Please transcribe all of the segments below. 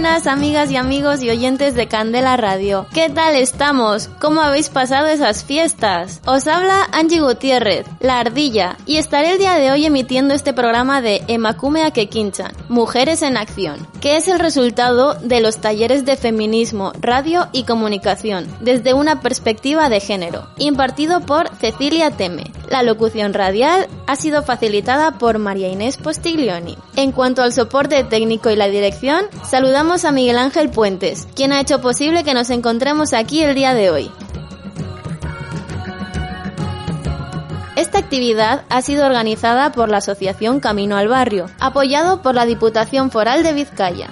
Buenas amigas y amigos y oyentes de Candela Radio. ¿Qué tal estamos? ¿Cómo habéis pasado esas fiestas? Os habla Angie Gutiérrez, la ardilla, y estaré el día de hoy emitiendo este programa de Emakume Akekinchan, Mujeres en Acción, que es el resultado de los talleres de feminismo, radio y comunicación, desde una perspectiva de género, impartido por Cecilia Teme. La locución radial ha sido facilitada por María Inés Postiglioni. En cuanto al soporte técnico y la dirección, saludamos a Miguel Ángel Puentes, quien ha hecho posible que nos encontremos aquí el día de hoy. Esta actividad ha sido organizada por la Asociación Camino al Barrio, apoyado por la Diputación Foral de Vizcaya.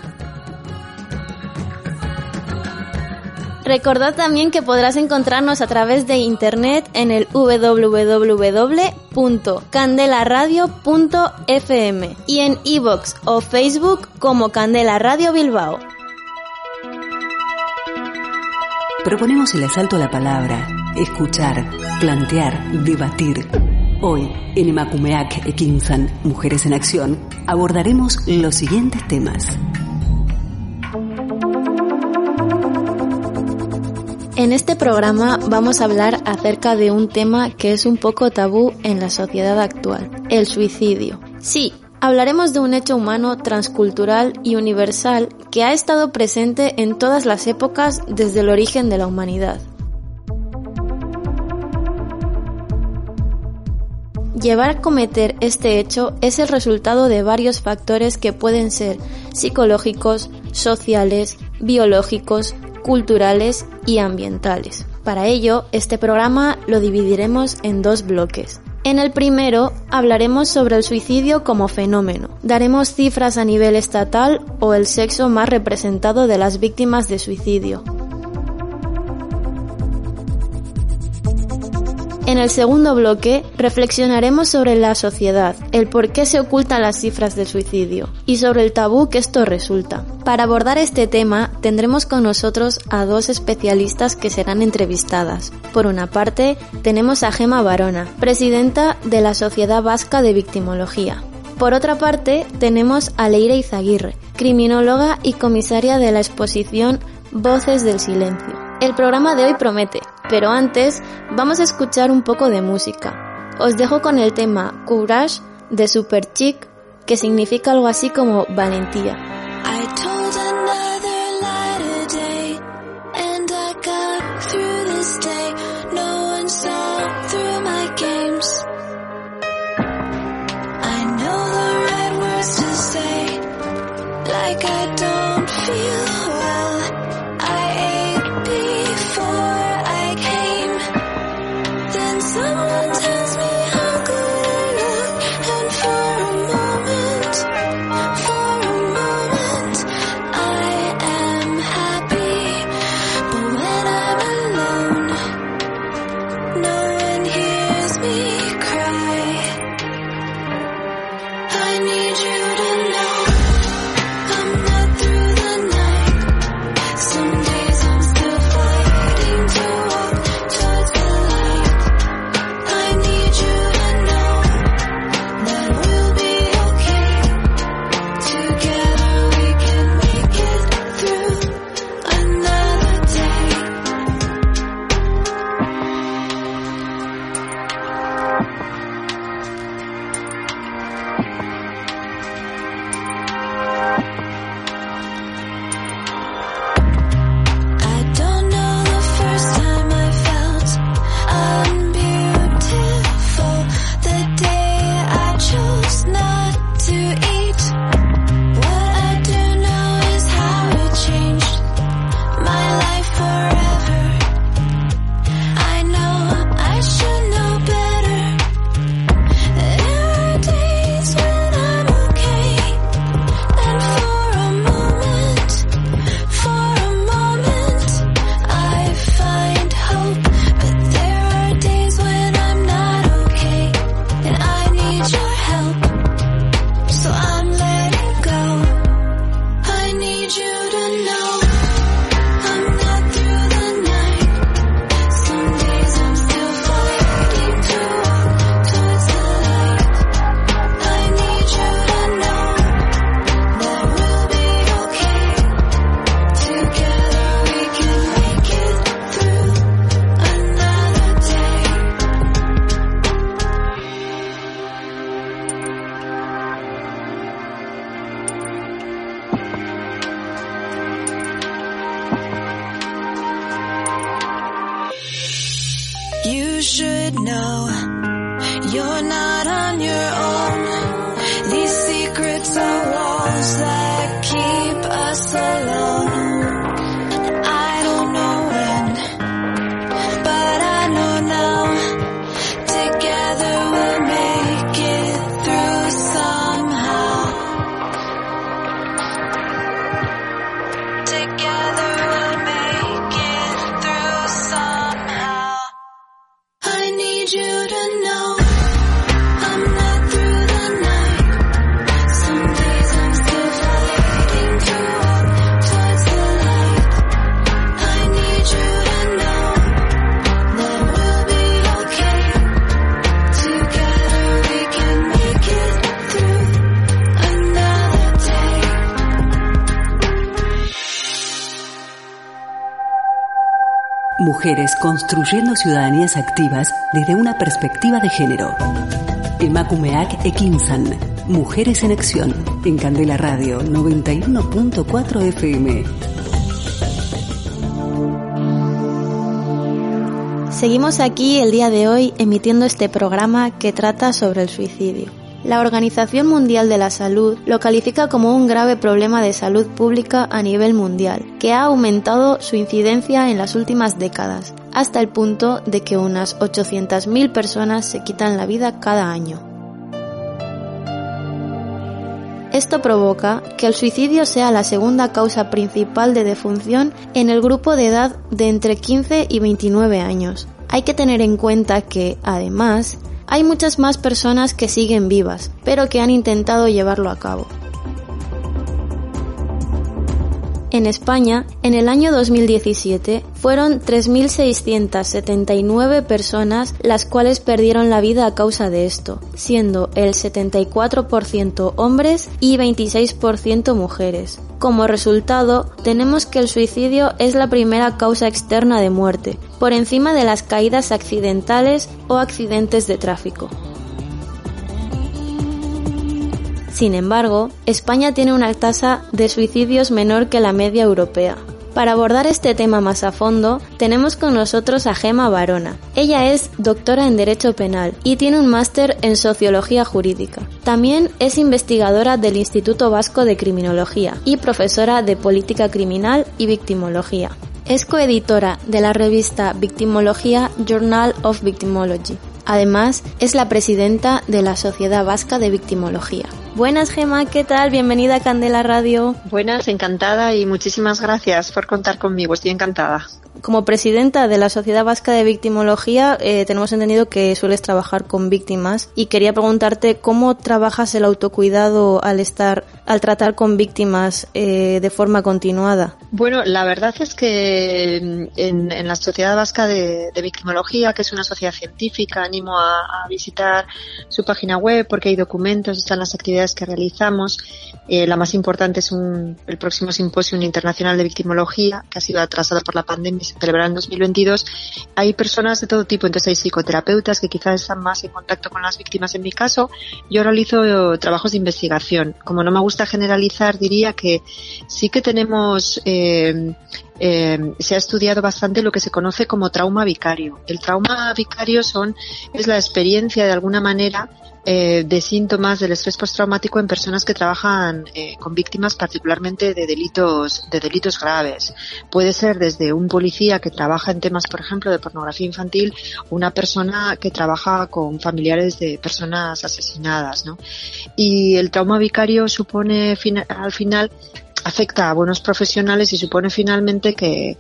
Recordad también que podrás encontrarnos a través de internet en el www.candelaradio.fm y en iVoox o Facebook como Candela Radio Bilbao. Proponemos el asalto a la palabra, escuchar, plantear, debatir. Hoy, en Emakumeak Ekinsan, Mujeres en Acción, abordaremos los siguientes temas. En este programa vamos a hablar acerca de un tema que es un poco tabú en la sociedad actual, el suicidio. Sí, hablaremos de un hecho humano transcultural y universal que ha estado presente en todas las épocas desde el origen de la humanidad. Llevar a cometer este hecho es el resultado de varios factores que pueden ser psicológicos, sociales, biológicos, culturales y ambientales. Para ello, este programa lo dividiremos en dos bloques. En el primero hablaremos sobre el suicidio como fenómeno. Daremos cifras a nivel estatal o el sexo más representado de las víctimas de suicidio. En el segundo bloque reflexionaremos sobre la sociedad, el por qué se ocultan las cifras del suicidio y sobre el tabú que esto resulta. Para abordar este tema tendremos con nosotros a dos especialistas que serán entrevistadas. Por una parte, tenemos a Gema Barona, presidenta de la Sociedad Vasca de Victimología. Por otra parte, tenemos a Leire Izaguirre, criminóloga y comisaria de la exposición Voces del Silencio. El programa de hoy promete, pero antes vamos a escuchar un poco de música. Os dejo con el tema Courage de Super Chic, que significa algo así como valentía. Construyendo ciudadanías activas desde una perspectiva de género. Emakumeak Ekinsan. Mujeres en Acción. En Candela Radio 91.4 FM. Seguimos aquí el día de hoy emitiendo este programa que trata sobre el suicidio. La Organización Mundial de la Salud lo califica como un grave problema de salud pública a nivel mundial, que ha aumentado su incidencia en las últimas décadas, hasta el punto de que unas 800.000 personas se quitan la vida cada año. Esto provoca que el suicidio sea la segunda causa principal de defunción en el grupo de edad de entre 15 y 29 años. Hay que tener en cuenta que, además, hay muchas más personas que siguen vivas, pero que han intentado llevarlo a cabo. En España, en el año 2017, fueron 3.679 personas las cuales perdieron la vida a causa de esto, siendo el 74% hombres y 26% mujeres. Como resultado, tenemos que el suicidio es la primera causa externa de muerte, por encima de las caídas accidentales o accidentes de tráfico. Sin embargo, España tiene una tasa de suicidios menor que la media europea. Para abordar este tema más a fondo, tenemos con nosotros a Gema Barona. Ella es doctora en Derecho Penal y tiene un máster en Sociología Jurídica. También es investigadora del Instituto Vasco de Criminología y profesora de Política Criminal y Victimología. Es coeditora de la revista Victimología Journal of Victimology. Además, es la presidenta de la Sociedad Vasca de Victimología. Buenas, Gema, ¿qué tal? Bienvenida a Candela Radio. Buenas, encantada y muchísimas gracias por contar conmigo. Estoy encantada. Como presidenta de la Sociedad Vasca de Victimología, eh, tenemos entendido que sueles trabajar con víctimas y quería preguntarte cómo trabajas el autocuidado al estar, al tratar con víctimas eh, de forma continuada. Bueno, la verdad es que en, en la Sociedad Vasca de, Victimología, que es una sociedad científica, animo a, visitar su página web porque hay documentos, están las actividades que realizamos. Eh, la más importante es el próximo Simposio Internacional de Victimología, que ha sido atrasado por la pandemia y se celebrará en 2022. Hay personas de todo tipo, entonces hay psicoterapeutas que quizás están más en contacto con las víctimas. En mi caso, yo realizo trabajos de investigación. Como no me gusta generalizar, diría que sí que tenemos eh, eh, se ha estudiado bastante lo que se conoce como trauma vicario. El trauma vicario son, es la experiencia de alguna manera eh, de síntomas del estrés postraumático en personas que trabajan eh, con víctimas particularmente de delitos, de delitos graves. Puede ser desde un policía que trabaja en temas, por ejemplo, de pornografía infantil, una persona que trabaja con familiares de personas asesinadas, ¿no? Y el trauma vicario supone al final afecta a buenos profesionales y supone finalmente que,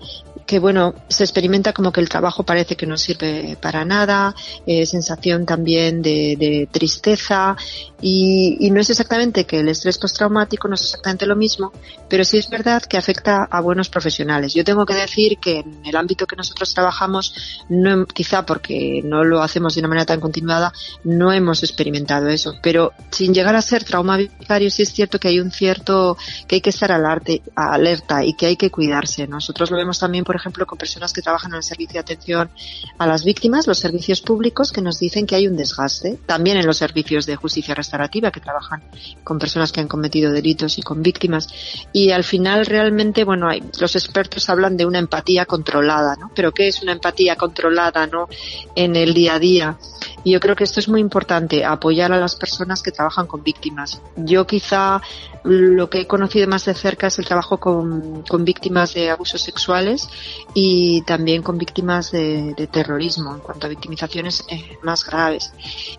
que bueno, se experimenta como que el trabajo parece que no sirve para nada, eh, sensación también de, de tristeza y, no es exactamente que el estrés postraumático no es exactamente lo mismo, pero sí es verdad que afecta a buenos profesionales. Yo tengo que decir que en el ámbito que nosotros trabajamos, no, quizá porque no lo hacemos de una manera tan continuada, no hemos experimentado eso, pero sin llegar a ser trauma vicario sí es cierto que hay un cierto, que hay que estar al arte, alerta y que hay que cuidarse. Nosotros lo vemos también, por ejemplo, con personas que trabajan en el servicio de atención a las víctimas, los servicios públicos, que nos dicen que hay un desgaste. También en los servicios de justicia restaurativa, que trabajan con personas que han cometido delitos y con víctimas. Y al final, realmente, bueno, hay, los expertos hablan de una empatía controlada, ¿no? Pero ¿qué es una empatía controlada, no? En el día a día. Y yo creo que esto es muy importante, apoyar a las personas que trabajan con víctimas. Yo quizá lo que he conocido más de cerca es el trabajo con, con víctimas de abusos sexuales y también con víctimas de, terrorismo, en cuanto a victimizaciones eh, más graves.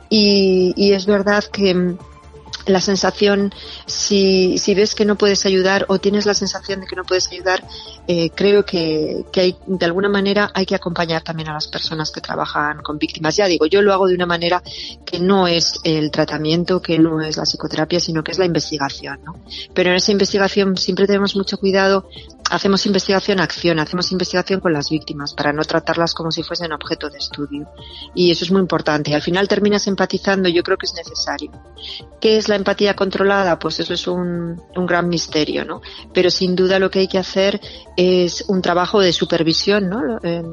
Y, y es verdad que mm, la sensación, si, si ves que no puedes ayudar o tienes la sensación de que no puedes ayudar, eh, creo que, que hay, de alguna manera hay que acompañar también a las personas que trabajan con víctimas. Ya digo, yo lo hago de una manera que no es el tratamiento, que no es la psicoterapia, sino que es la investigación. ¿no? Pero en esa investigación siempre tenemos mucho cuidado hacemos investigación acción, hacemos investigación con las víctimas para no tratarlas como si fuesen objeto de estudio. Y eso es muy importante. Al final terminas empatizando, yo creo que es necesario. ¿Qué es la empatía controlada? Pues eso es un, un gran misterio, ¿no? Pero sin duda lo que hay que hacer es un trabajo de supervisión, ¿no? Eh,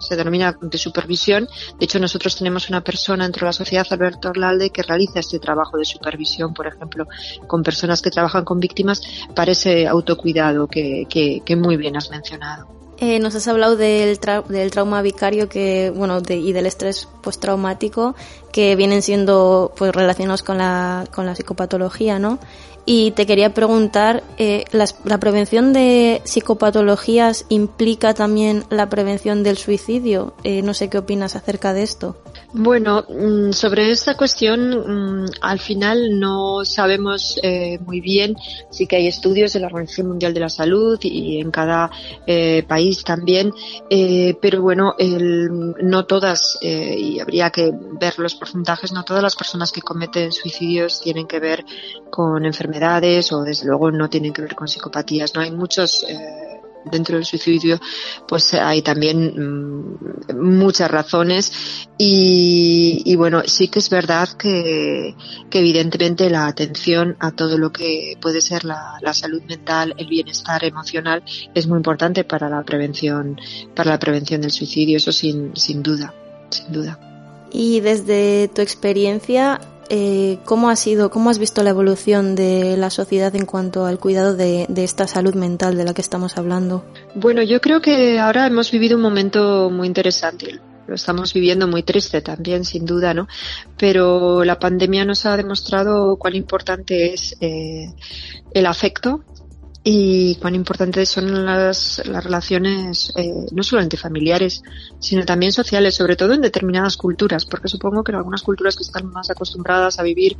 se denomina de supervisión. De hecho, nosotros tenemos una persona dentro de la sociedad, Alberto Orlalde, que realiza este trabajo de supervisión, por ejemplo, con personas que trabajan con víctimas, para ese autocuidado que, que, que muy bien has mencionado. Eh, nos has hablado del, tra- del trauma vicario que, bueno, de- y del estrés postraumático que vienen siendo pues relacionados con la, con la psicopatología, ¿no? Y te quería preguntar, eh, las- ¿la prevención de psicopatologías implica también la prevención del suicidio? Eh, no sé qué opinas acerca de esto. Bueno, mm, sobre esta cuestión, mm, al final no sabemos eh, muy bien. Sí que hay estudios de la Organización Mundial de la Salud y en cada eh, país también, eh, pero bueno, el- no todas, eh, y habría que ver los porcentajes, no todas las personas que cometen suicidios tienen que ver con enfermedades o desde luego no tienen que ver con psicopatías. No hay muchos. eh, dentro del suicidio pues hay también mm, muchas razones. Y, y bueno sí que es verdad que, evidentemente la atención a todo lo que puede ser la, la salud mental el bienestar emocional es muy importante para la prevención para la prevención del suicidio eso sin, sin duda sin duda. Y desde tu experiencia, eh, ¿cómo ha sido, cómo has visto la evolución de la sociedad en cuanto al cuidado de, esta salud mental de la que estamos hablando? Bueno, yo creo que ahora hemos vivido un momento muy interesante. Lo estamos viviendo muy triste también, sin duda, ¿no? Pero la pandemia nos ha demostrado cuán importante es eh, el afecto y cuán importantes son las, las relaciones eh, no solo entre familiares, sino también sociales, sobre todo en determinadas culturas, porque supongo que en algunas culturas que están más acostumbradas a vivir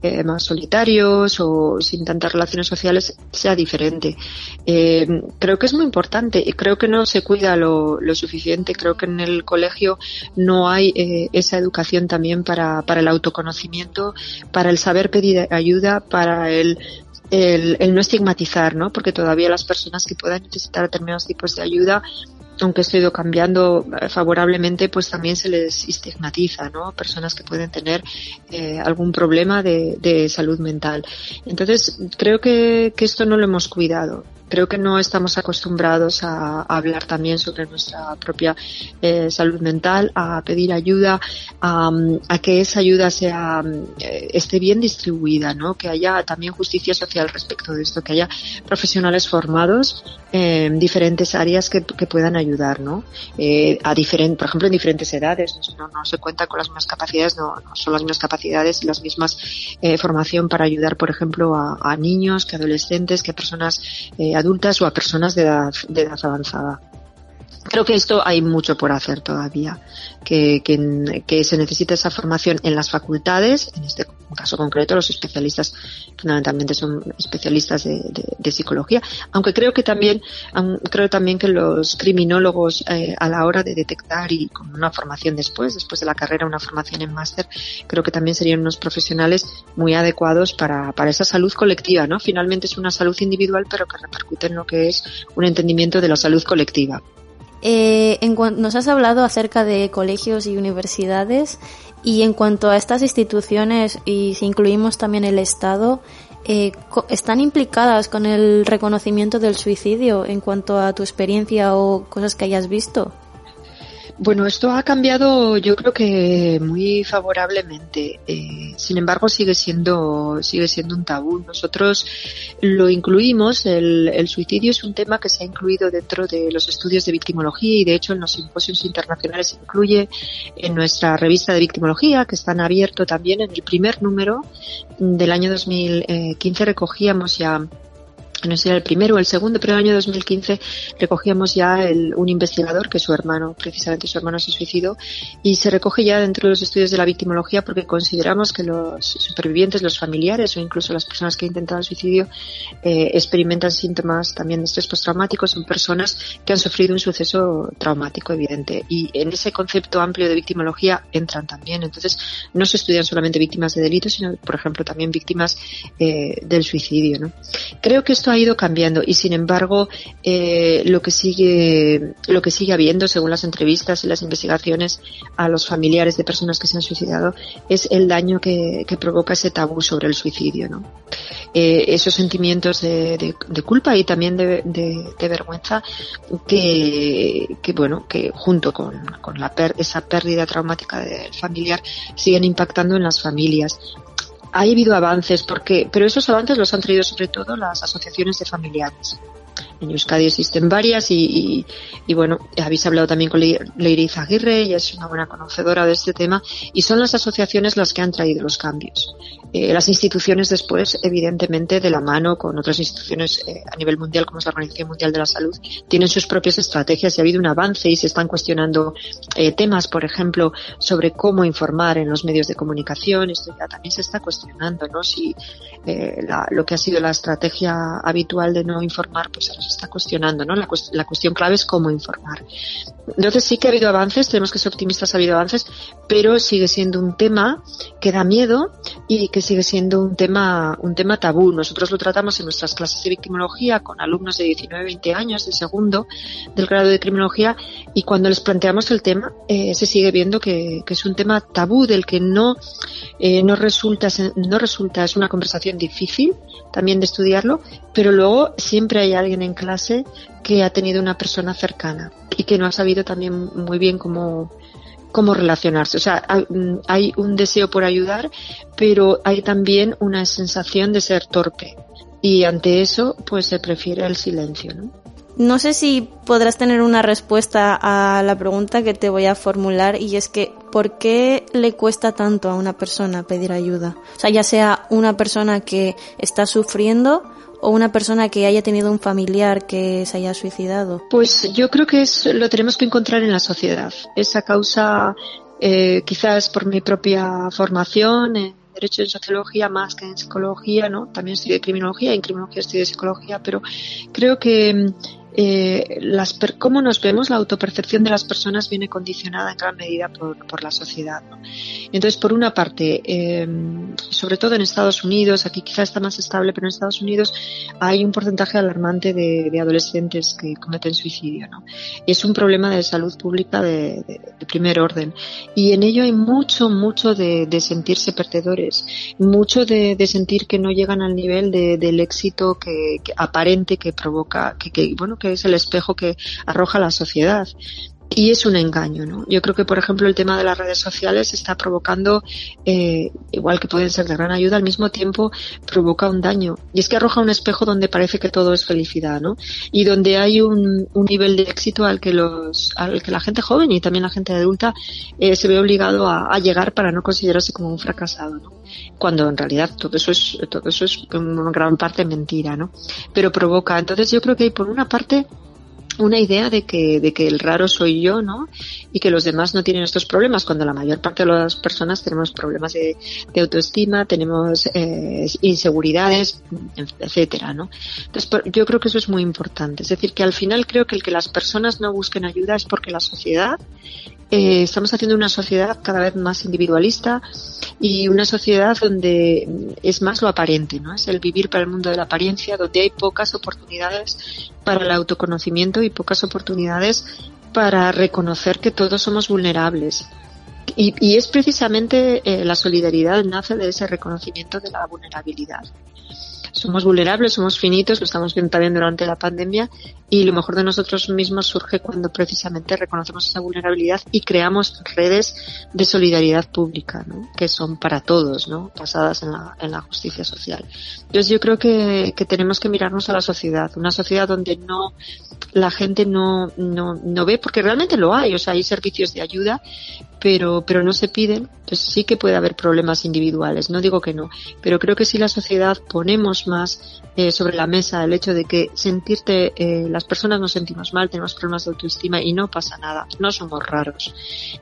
eh, más solitarios o sin tantas relaciones sociales sea diferente. Eh, creo que es muy importante y creo que no se cuida lo, lo suficiente. Creo que en el colegio no hay eh, esa educación también para, para el autoconocimiento, para el saber pedir ayuda, para el el, el no estigmatizar, ¿no? Porque todavía las personas que puedan necesitar determinados tipos de ayuda, aunque esto ha ido cambiando eh, favorablemente, pues también se les estigmatiza, ¿no? Personas que pueden tener eh, algún problema de, salud mental. Entonces, creo que, esto no lo hemos cuidado. Creo que no estamos acostumbrados a, hablar también sobre nuestra propia eh, salud mental, a pedir ayuda, a, a que esa ayuda sea eh, esté bien distribuida, ¿no? Que haya también justicia social respecto de esto, que haya profesionales formados en diferentes áreas que, que puedan ayudar, ¿no? Eh, a diferente, por ejemplo, en diferentes edades, no, se cuenta con las mismas capacidades, no, son las mismas capacidades y las mismas eh, formación para ayudar, por ejemplo, a, a niños, que adolescentes, que a personas eh, adultas o a personas de edad, de edad avanzada. Creo que esto hay mucho por hacer todavía, que, que, que, se necesita esa formación en las facultades, en este caso concreto los especialistas fundamentalmente son especialistas de psicología, aunque creo que también um, creo también que los criminólogos eh, a la hora de detectar y con una formación después, después de la carrera, una formación en máster, creo que también serían unos profesionales muy adecuados para, para esa salud colectiva, ¿no? Finalmente es una salud individual, pero que repercute en lo que es un entendimiento de la salud colectiva. Eh, en nos has hablado acerca de colegios y universidades y en cuanto a estas instituciones y si incluimos también el Estado, eh, están implicadas con el reconocimiento del suicidio en cuanto a tu experiencia o cosas que hayas visto. Bueno, esto ha cambiado, yo creo que muy favorablemente. Eh, sin embargo, sigue siendo sigue siendo un tabú. Nosotros lo incluimos. El, el suicidio es un tema que se ha incluido dentro de los estudios de victimología y, de hecho, en los simposios internacionales se incluye en nuestra revista de victimología, que están abierto también en el primer número del año 2015 recogíamos ya no sé si era el primero o el segundo, pero en el año 2015 recogíamos ya el, un investigador que su hermano, precisamente su hermano se suicidó, y se recoge ya dentro de los estudios de la victimología porque consideramos que los supervivientes, los familiares o incluso las personas que han intentado el suicidio eh, experimentan síntomas también de estrés postraumático, son personas que han sufrido un suceso traumático evidente. Y en ese concepto amplio de victimología entran también. Entonces, no se estudian solamente víctimas de delitos, sino, por ejemplo, también víctimas eh, del suicidio. ¿no? Creo que esto ha ido cambiando y sin embargo eh, lo que sigue lo que sigue habiendo según las entrevistas y las investigaciones a los familiares de personas que se han suicidado es el daño que, que provoca ese tabú sobre el suicidio ¿no? Eh, esos sentimientos de, culpa y también de, de vergüenza que, que, bueno que junto con, con la per, esa pérdida traumática del familiar siguen impactando en las familias ha habido avances, porque, pero esos avances los han traído sobre todo las asociaciones de familiares. En Euskadi existen varias y, bueno, habéis hablado también con Leiriz Aguirre, ella es una buena conocedora de este tema y son las asociaciones las que han traído los cambios. Eh, las instituciones después, evidentemente, de la mano con otras instituciones eh, a nivel mundial, como es la Organización Mundial de la Salud, tienen sus propias estrategias y ha habido un avance y se están cuestionando eh, temas, por ejemplo, sobre cómo informar en los medios de comunicación. Esto ya también se está cuestionando, ¿no? Si la, lo que ha sido la estrategia habitual de no informar, pues ahora se está cuestionando, ¿no? La, la cuestión clave es cómo informar. Entonces sí que ha habido avances, tenemos que ser optimistas, ha habido avances, pero sigue siendo un tema que da miedo y que sigue siendo un tema, un tema tabú. Nosotros lo tratamos en nuestras clases de victimología con alumnos de 19, 20 años de segundo del grado de criminología y cuando les planteamos el tema eh, se sigue viendo que, que, es un tema tabú del que no, eh, no resulta, no resulta, es una conversación difícil también de estudiarlo, pero luego siempre hay alguien en clase que ha tenido una persona cercana y que no ha sabido también muy bien cómo, cómo relacionarse. O sea, hay un deseo por ayudar, pero hay también una sensación de ser torpe. Y ante eso, pues se prefiere el silencio, ¿no? No sé si podrás tener una respuesta a la pregunta que te voy a formular y es que ¿por qué le cuesta tanto a una persona pedir ayuda? O sea, ya sea una persona que está sufriendo o una persona que haya tenido un familiar que se haya suicidado? Pues yo creo que es, lo tenemos que encontrar en la sociedad. Esa causa, eh, quizás por mi propia formación en Derecho en Sociología más que en Psicología, ¿no? También estudié Criminología en Criminología estudié Psicología, pero creo que eh, las per, cómo nos vemos, la autopercepción de las personas viene condicionada en gran medida por, por la sociedad. ¿no? Entonces, por una parte, eh, sobre todo en Estados Unidos, aquí quizá está más estable, pero en Estados Unidos hay un porcentaje alarmante de, de adolescentes que cometen suicidio. ¿no? Es un problema de salud pública de, de, de, primer orden. Y en ello hay mucho, mucho de, sentirse perdedores, mucho de, sentir que no llegan al nivel del éxito que, que, aparente que provoca, que, que bueno, que es el espejo que arroja la sociedad. Y es un engaño, ¿no? Yo creo que, por ejemplo, el tema de las redes sociales está provocando, eh, igual que pueden ser de gran ayuda, al mismo tiempo provoca un daño. Y es que arroja un espejo donde parece que todo es felicidad, ¿no? Y donde hay un, un nivel de éxito al que los, al que la gente joven y también la gente adulta eh, se ve obligado a, llegar para no considerarse como un fracasado, ¿no? Cuando en realidad todo eso es, todo eso es en gran parte mentira, ¿no? Pero provoca. Entonces yo creo que hay por una parte una idea de que, de que el raro soy yo, ¿no? Y que los demás no tienen estos problemas, cuando la mayor parte de las personas tenemos problemas de, de autoestima, tenemos eh, inseguridades, etcétera, ¿no? Entonces, yo creo que eso es muy importante. Es decir, que al final creo que el que las personas no busquen ayuda es porque la sociedad eh, estamos haciendo una sociedad cada vez más individualista y una sociedad donde es más lo aparente, ¿no? Es el vivir para el mundo de la apariencia, donde hay pocas oportunidades para el autoconocimiento y pocas oportunidades para reconocer que todos somos vulnerables. Y, es precisamente eh, la solidaridad nace de ese reconocimiento de la vulnerabilidad somos vulnerables, somos finitos, lo estamos viendo también durante la pandemia y lo mejor de nosotros mismos surge cuando precisamente reconocemos esa vulnerabilidad y creamos redes de solidaridad pública, ¿no? que son para todos, ¿no? basadas en la, en la justicia social. Entonces yo creo que, que tenemos que mirarnos a la sociedad, una sociedad donde no la gente no, no, no ve, porque realmente lo hay, o sea, hay servicios de ayuda, pero, pero no se piden, pues sí que puede haber problemas individuales, no digo que no, pero creo que si la sociedad ponemos más eh, sobre la mesa el hecho de que sentirte, eh, las personas nos sentimos mal, tenemos problemas de autoestima y no pasa nada, no somos raros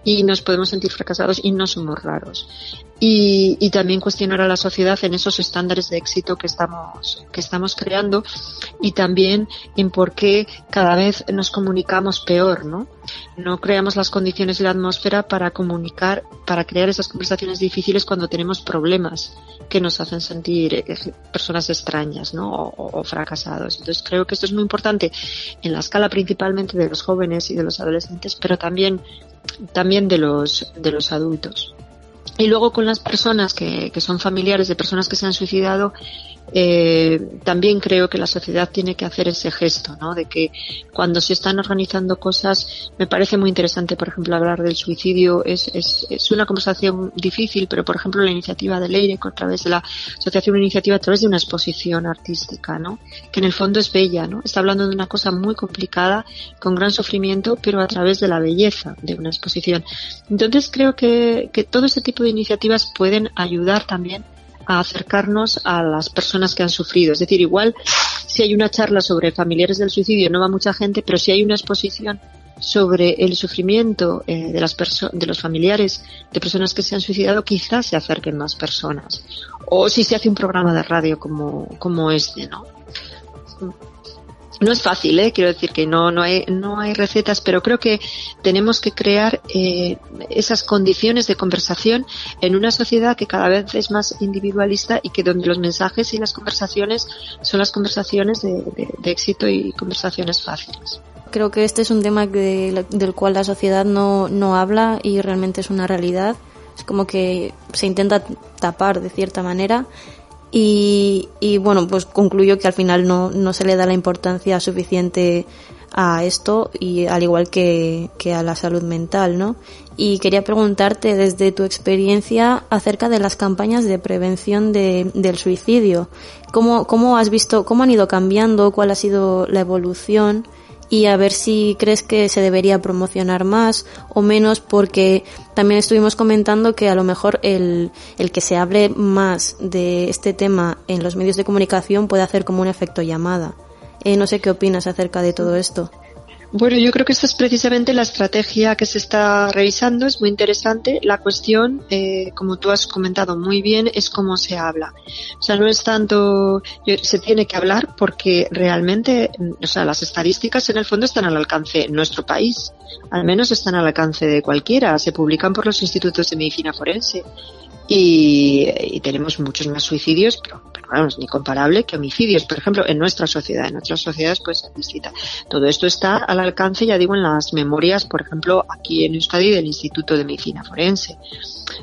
y nos podemos sentir fracasados y no somos raros. Y, también cuestionar a la sociedad en esos estándares de éxito que estamos, que estamos creando y también en por qué cada vez nos comunicamos peor, ¿no? No creamos las condiciones y la atmósfera para comunicar, para crear esas conversaciones difíciles cuando tenemos problemas que nos hacen sentir eh, personas extrañas, ¿no? O, o fracasados. Entonces creo que esto es muy importante en la escala principalmente de los jóvenes y de los adolescentes, pero también, también de los, de los adultos. Y luego con las personas que, que son familiares de personas que se han suicidado, eh, también creo que la sociedad tiene que hacer ese gesto, ¿no? De que cuando se están organizando cosas, me parece muy interesante, por ejemplo, hablar del suicidio. Es, es, es una conversación difícil, pero por ejemplo, la iniciativa de Leire, a través de la Asociación Iniciativa, a través de una exposición artística, ¿no? Que en el fondo es bella, ¿no? Está hablando de una cosa muy complicada, con gran sufrimiento, pero a través de la belleza de una exposición. Entonces creo que, que todo ese tipo de iniciativas pueden ayudar también a acercarnos a las personas que han sufrido. Es decir, igual si hay una charla sobre familiares del suicidio no va mucha gente, pero si hay una exposición sobre el sufrimiento eh, de las de los familiares de personas que se han suicidado, quizás se acerquen más personas. O si se hace un programa de radio como, como este, ¿no? No es fácil, ¿eh? quiero decir que no, no, hay, no hay recetas, pero creo que tenemos que crear eh, esas condiciones de conversación en una sociedad que cada vez es más individualista y que donde los mensajes y las conversaciones son las conversaciones de, éxito y conversaciones fáciles. Creo que este es un tema del cual la sociedad no, no habla y realmente es una realidad. Es como que se intenta tapar de cierta manera y, y, bueno, pues concluyo que al final no, no se le da la importancia suficiente a esto y al igual que, que, a la salud mental, ¿no? Y quería preguntarte desde tu experiencia acerca de las campañas de prevención de, del suicidio. ¿Cómo, ¿Cómo has visto, cómo han ido cambiando? ¿Cuál ha sido la evolución? Y a ver si crees que se debería promocionar más o menos porque también estuvimos comentando que a lo mejor el, el que se hable más de este tema en los medios de comunicación puede hacer como un efecto llamada. Eh, no sé qué opinas acerca de todo esto. Bueno, yo creo que esta es precisamente la estrategia que se está revisando, es muy interesante. La cuestión, eh, como tú has comentado muy bien, es cómo se habla. O sea, no es tanto, se tiene que hablar porque realmente, o sea, las estadísticas en el fondo están al alcance en nuestro país, al menos están al alcance de cualquiera, se publican por los institutos de medicina forense. Y, y, tenemos muchos más suicidios, pero ni comparable que homicidios, por ejemplo, en nuestra sociedad, en otras sociedades pues distinta. Todo esto está al alcance, ya digo, en las memorias, por ejemplo, aquí en Euskadi del Instituto de Medicina Forense.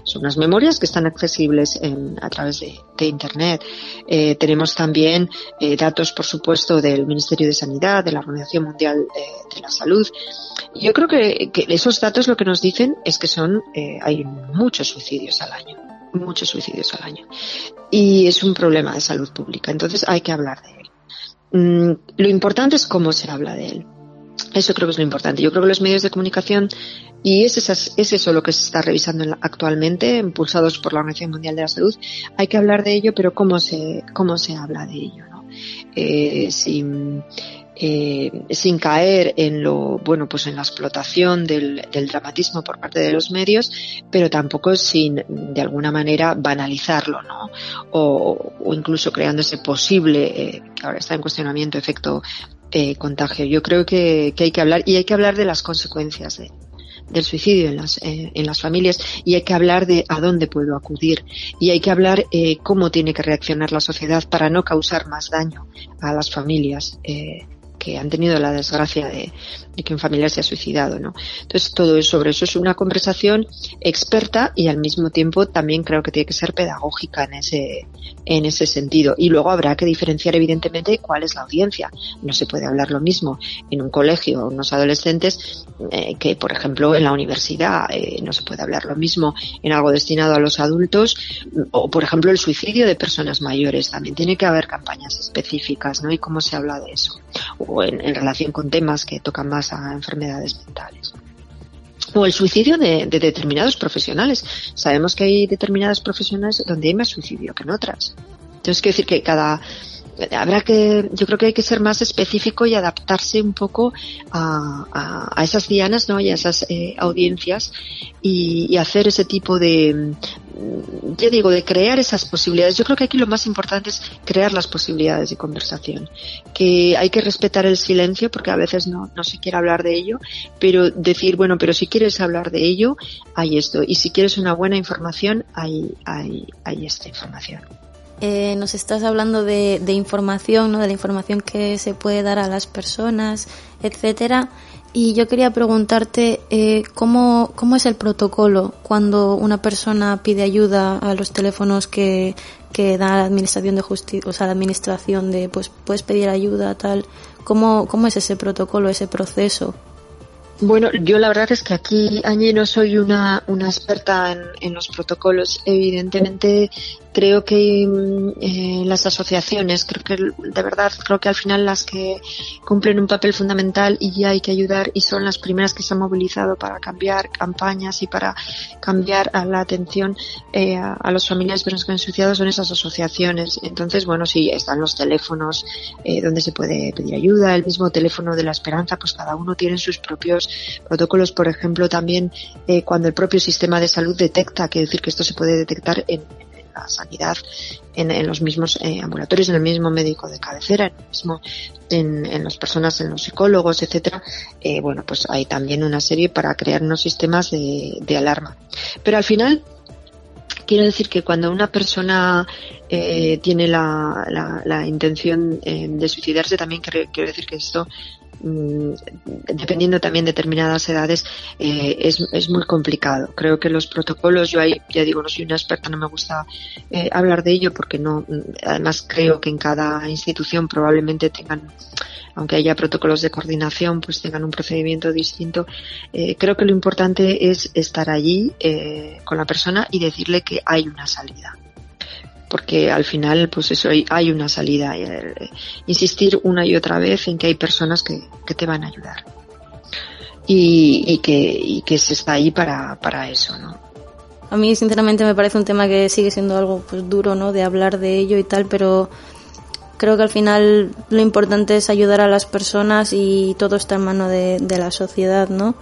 Son unas memorias que están accesibles en, a través de, de Internet. Eh, tenemos también eh, datos, por supuesto, del Ministerio de Sanidad, de la Organización Mundial eh, de la Salud. Yo creo que, que, esos datos lo que nos dicen es que son, hay muchos suicidios al año muchos suicidios al año. Y es un problema de salud pública, entonces hay que hablar de él. Mm, lo importante es cómo se habla de él. Eso creo que es lo importante. Yo creo que los medios de comunicación, y es, esas, es eso lo que se está revisando actualmente, impulsados por la Organización Mundial de la Salud, hay que hablar de ello, pero cómo se, cómo se habla de ello. ¿no? Eh, eh, sin caer en lo bueno pues en la explotación del, del, dramatismo por parte de los medios pero tampoco sin de alguna manera banalizarlo no o, o incluso creando ese posible eh, que ahora está en cuestionamiento efecto eh, contagio. Yo creo que, que, hay que hablar y hay que hablar de las consecuencias de, del suicidio en las, eh, en las familias y hay que hablar de a dónde puedo acudir y hay que hablar eh, cómo tiene que reaccionar la sociedad para no causar más daño a las familias eh, que han tenido la desgracia de, de, que un familiar se ha suicidado, ¿no? Entonces todo es sobre eso es una conversación experta y al mismo tiempo también creo que tiene que ser pedagógica en ese en ese sentido y luego habrá que diferenciar evidentemente cuál es la audiencia. No se puede hablar lo mismo en un colegio o unos adolescentes eh, que por ejemplo en la universidad eh, no se puede hablar lo mismo en algo destinado a los adultos o por ejemplo el suicidio de personas mayores también tiene que haber campañas específicas, ¿no? Y cómo se habla de eso o en, en relación con temas que tocan más a enfermedades mentales o el suicidio de, de, determinados profesionales. Sabemos que hay determinadas profesiones donde hay más suicidio que en otras. Entonces, quiero decir que cada habrá que, yo creo que hay que ser más específico y adaptarse un poco a, a, a esas dianas, ¿no? Y a esas eh, audiencias y, y, hacer ese tipo de, ya digo, de crear esas posibilidades. Yo creo que aquí lo más importante es crear las posibilidades de conversación. Que hay que respetar el silencio porque a veces no, no se quiere hablar de ello, pero decir, bueno, pero si quieres hablar de ello, hay esto. Y si quieres una buena información, hay, hay, hay esta información. Eh, nos estás hablando de, de, información, ¿no? de la información que se puede dar a las personas, etcétera. Y yo quería preguntarte eh, ¿cómo, cómo es el protocolo cuando una persona pide ayuda a los teléfonos que, que da la administración de justicia, o sea, la administración de, pues, puedes pedir ayuda, tal. ¿Cómo, cómo es ese protocolo, ese proceso? Bueno, yo la verdad es que aquí, Angie, no soy una, una experta en los protocolos. Evidentemente, creo que eh, las asociaciones, creo que de verdad, creo que al final las que cumplen un papel fundamental y hay que ayudar y son las primeras que se han movilizado para cambiar campañas y para cambiar a la atención eh, a, a, los familiares que han son esas asociaciones. Entonces, bueno, sí, están los teléfonos eh, donde se puede pedir ayuda, el mismo teléfono de la esperanza, pues cada uno tiene sus propios protocolos, por ejemplo, también eh, cuando el propio sistema de salud detecta, que decir que esto se puede detectar en la sanidad en, en los mismos eh, ambulatorios, en el mismo médico de cabecera, en el mismo en, las personas, en los psicólogos, etcétera. Eh, bueno, pues hay también una serie para crear unos sistemas de, alarma. Pero al final quiero decir que cuando una persona eh, tiene la, la, la intención eh, de suicidarse, también quiero, quiero decir que esto dependiendo también de determinadas edades, eh, es, es, muy complicado. Creo que los protocolos, yo ahí, ya digo, no soy una experta, no me gusta eh, hablar de ello porque no, además creo que en cada institución probablemente tengan, aunque haya protocolos de coordinación, pues tengan un procedimiento distinto. Eh, creo que lo importante es estar allí con la persona y decirle que hay una salida porque al final pues eso hay, una salida eh, insistir una y otra vez en que hay personas que, que te van a ayudar. Y, y, que, y que se está ahí para, para eso ¿no? a mí sinceramente me parece un tema que sigue siendo algo pues duro no de hablar de ello y tal pero creo que al final lo importante es ayudar a las personas y todo está en mano de, de la sociedad no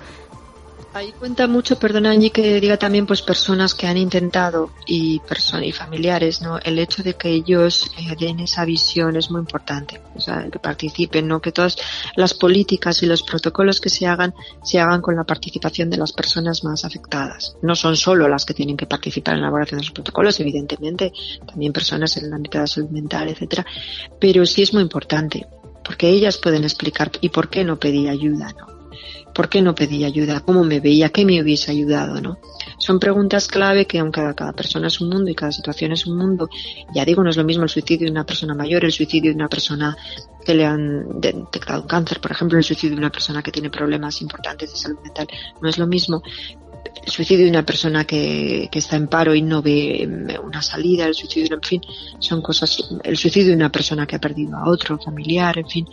Ahí cuenta mucho, perdona Angie, que diga también pues personas que han intentado y y familiares, ¿no? El hecho de que ellos eh, den esa visión es muy importante, o sea, que participen, ¿no? Que todas las políticas y los protocolos que se hagan se hagan con la participación de las personas más afectadas. No son solo las que tienen que participar en la elaboración de los protocolos, evidentemente, también personas en el ámbito de la salud mental, etcétera, pero sí es muy importante porque ellas pueden explicar y por qué no pedir ayuda, ¿no? ¿Por qué no pedí ayuda? ¿Cómo me veía? ¿Qué me hubiese ayudado? ¿no? Son preguntas clave que aunque cada persona es un mundo y cada situación es un mundo, ya digo, no es lo mismo el suicidio de una persona mayor, el suicidio de una persona que le han detectado un cáncer, por ejemplo, el suicidio de una persona que tiene problemas importantes de salud mental, no es lo mismo el suicidio de una persona que, que, está en paro y no ve una salida, el suicidio, en fin, son cosas, el suicidio de una persona que ha perdido a otro familiar, en fin,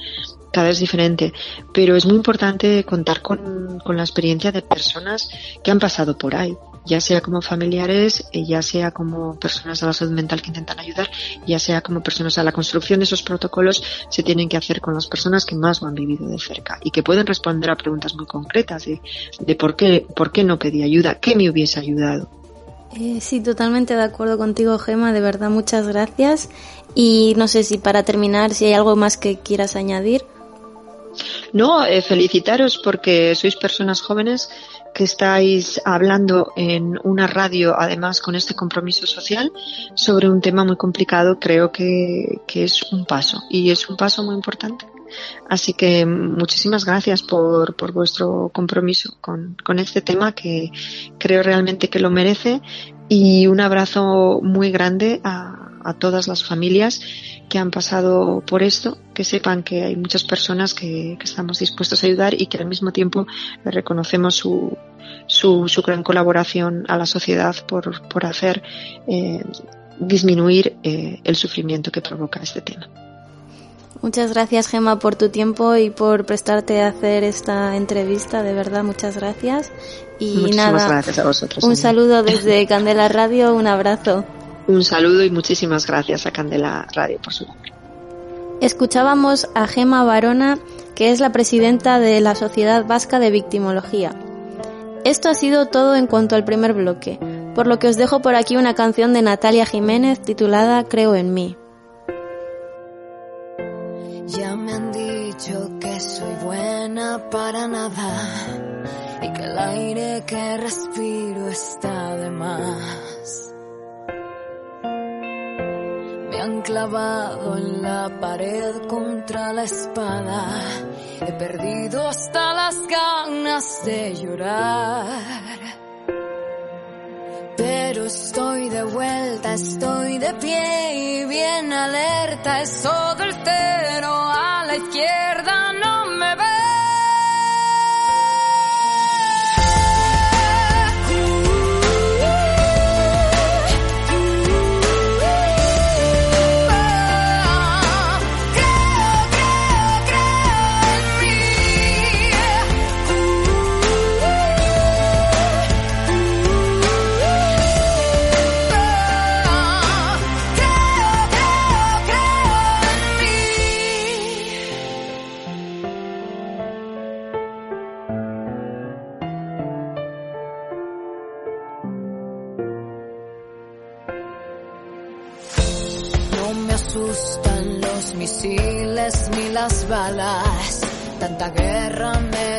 cada vez diferente, pero es muy importante contar con, con, la experiencia de personas que han pasado por ahí, ya sea como familiares, eh, ya sea como personas de la salud mental que intentan ayudar, ya sea como personas a la construcción de esos protocolos se tienen que hacer con las personas que más lo han vivido de cerca y que pueden responder a preguntas muy concretas de, de por qué, por qué no pedí ayuda, qué me hubiese ayudado. Eh, sí, totalmente de acuerdo contigo, Gema. De verdad, muchas gracias. Y no sé si para terminar, si hay algo más que quieras añadir. No, eh, felicitaros porque sois personas jóvenes que estáis hablando en una radio, además con este compromiso social, sobre un tema muy complicado. Creo que, que es un paso y es un paso muy importante. Así que muchísimas gracias por, por vuestro compromiso con, con este tema que creo realmente que lo merece y un abrazo muy grande a, a todas las familias que han pasado por esto, que sepan que hay muchas personas que, que estamos dispuestos a ayudar y que al mismo tiempo le reconocemos su, su, su gran colaboración a la sociedad por, por hacer eh, disminuir eh, el sufrimiento que provoca este tema. Muchas gracias, Gemma, por tu tiempo y por prestarte a hacer esta entrevista. De verdad, muchas gracias. Y Muchísimas nada, gracias a vosotros. un también. saludo desde Candela Radio, un abrazo. Un saludo y muchísimas gracias a Candela Radio por su labor. Escuchábamos a Gema Barona, que es la presidenta de la Sociedad Vasca de Victimología. Esto ha sido todo en cuanto al primer bloque, por lo que os dejo por aquí una canción de Natalia Jiménez titulada Creo en mí. Ya me han dicho que soy buena para nada y que el aire que respiro está de más. Han clavado en la pared contra la espada. He perdido hasta las ganas de llorar. Pero estoy de vuelta, estoy de pie y bien alerta. Es todo el cero a la izquierda, no las balas. Tanta guerra me